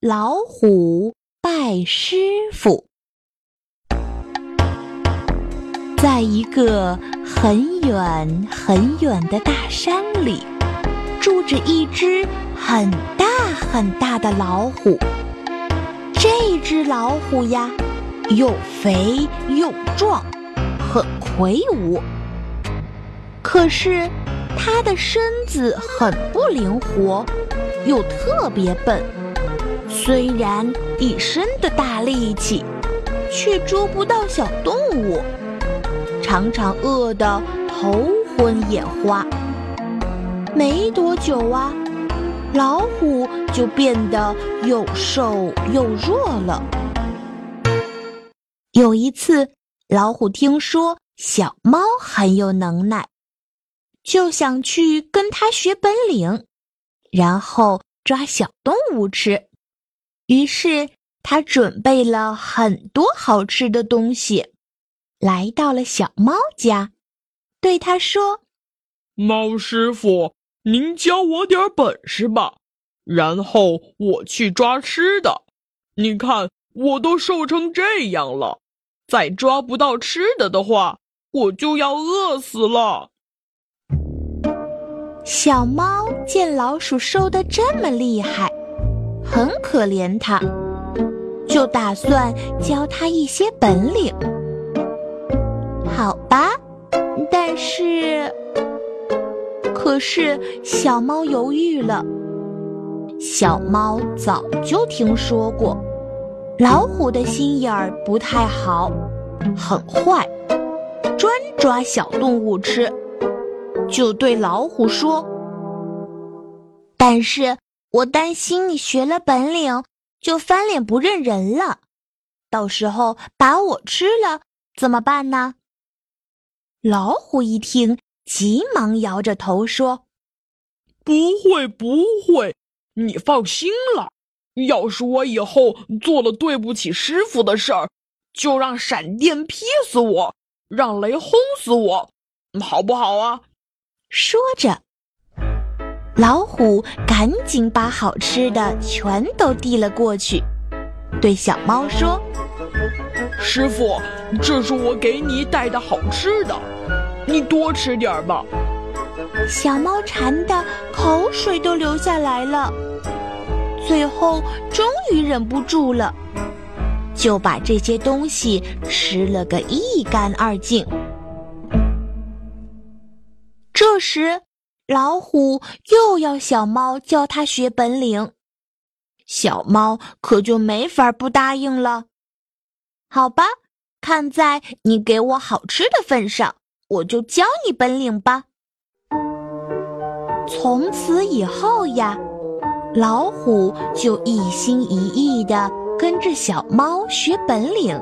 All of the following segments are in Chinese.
老虎拜师傅。在一个很远很远的大山里，住着一只很大很大的老虎。这只老虎呀，又肥又壮，很魁梧。可是它的身子很不灵活，又特别笨。虽然一身的大力气，却捉不到小动物。常常饿得头昏眼花。没多久啊，老虎就变得又瘦又弱了。有一次，老虎听说小猫很有能耐，就想去跟它学本领，然后抓小动物吃。于是，他准备了很多好吃的东西。来到了小猫家，对他说：“猫师傅，您教我点本事吧，然后我去抓吃的。你看，我都瘦成这样了，再抓不到吃的的话，我就要饿死了。”小猫见老鼠瘦得这么厉害，很可怜它，就打算教它一些本领。好吧，但是，可是小猫犹豫了。小猫早就听说过，老虎的心眼儿不太好，很坏，专抓小动物吃，就对老虎说：“但是我担心你学了本领就翻脸不认人了，到时候把我吃了怎么办呢？”老虎一听，急忙摇着头说：“不会，不会，你放心了。要是我以后做了对不起师傅的事儿，就让闪电劈死我，让雷轰死我，好不好啊？”说着，老虎赶紧把好吃的全都递了过去，对小猫说。师傅，这是我给你带的好吃的，你多吃点儿吧。小猫馋的口水都流下来了，最后终于忍不住了，就把这些东西吃了个一干二净。这时，老虎又要小猫教它学本领，小猫可就没法不答应了。好吧，看在你给我好吃的份上，我就教你本领吧。从此以后呀，老虎就一心一意的跟着小猫学本领，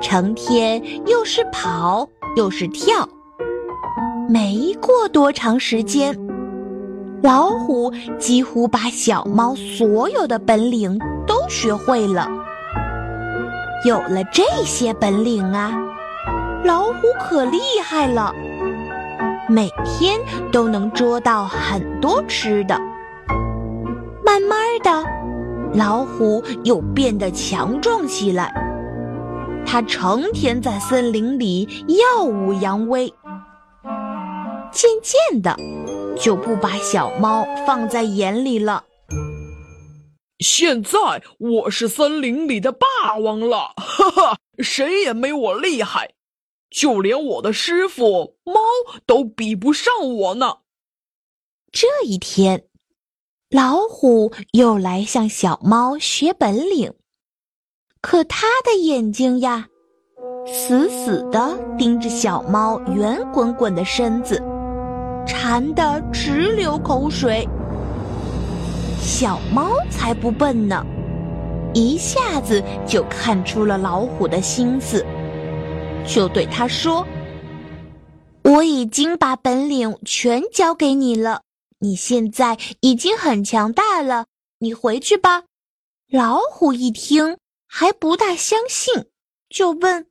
成天又是跑又是跳。没过多长时间，老虎几乎把小猫所有的本领都学会了。有了这些本领啊，老虎可厉害了，每天都能捉到很多吃的。慢慢的，老虎又变得强壮起来，它成天在森林里耀武扬威。渐渐的，就不把小猫放在眼里了。现在我是森林里的霸王了，哈哈，谁也没我厉害，就连我的师傅猫都比不上我呢。这一天，老虎又来向小猫学本领，可他的眼睛呀，死死的盯着小猫圆滚滚的身子，馋得直流口水。小猫才不笨呢，一下子就看出了老虎的心思，就对他说：“我已经把本领全交给你了，你现在已经很强大了，你回去吧。”老虎一听还不大相信，就问：“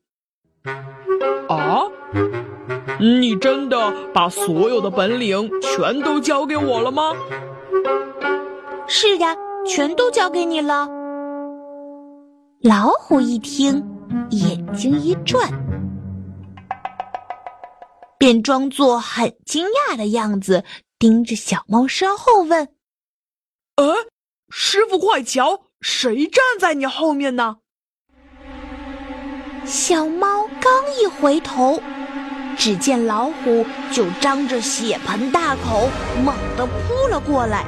啊，你真的把所有的本领全都交给我了吗？”是呀，全都交给你了。老虎一听，眼睛一转，便装作很惊讶的样子，盯着小猫身后问：“呃，师傅，快瞧，谁站在你后面呢？”小猫刚一回头，只见老虎就张着血盆大口，猛地扑了过来。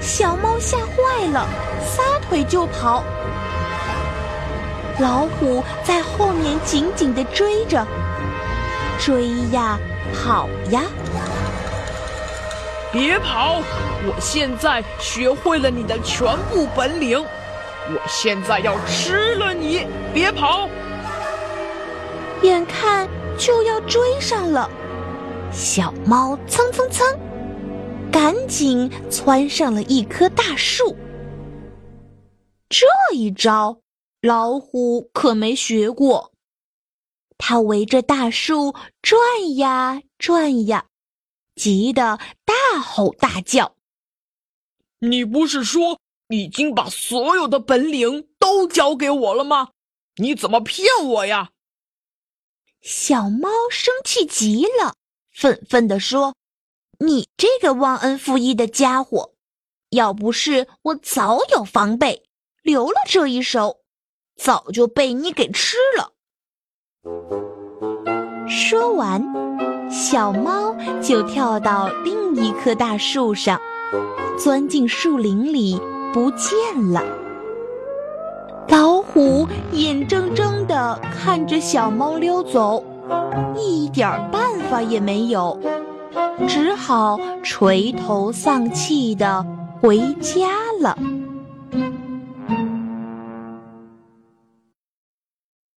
小猫吓坏了，撒腿就跑。老虎在后面紧紧地追着，追呀，跑呀。别跑！我现在学会了你的全部本领。我现在要吃了你！别跑！眼看就要追上了，小猫蹭蹭蹭，赶紧窜上了一棵大树。这一招，老虎可没学过。它围着大树转呀转呀，急得大吼大叫：“你不是说……”已经把所有的本领都交给我了吗？你怎么骗我呀？小猫生气极了，愤愤地说：“你这个忘恩负义的家伙！要不是我早有防备，留了这一手，早就被你给吃了。”说完，小猫就跳到另一棵大树上，钻进树林里。不见了。老虎眼睁睁的看着小猫溜走，一点办法也没有，只好垂头丧气的回家了。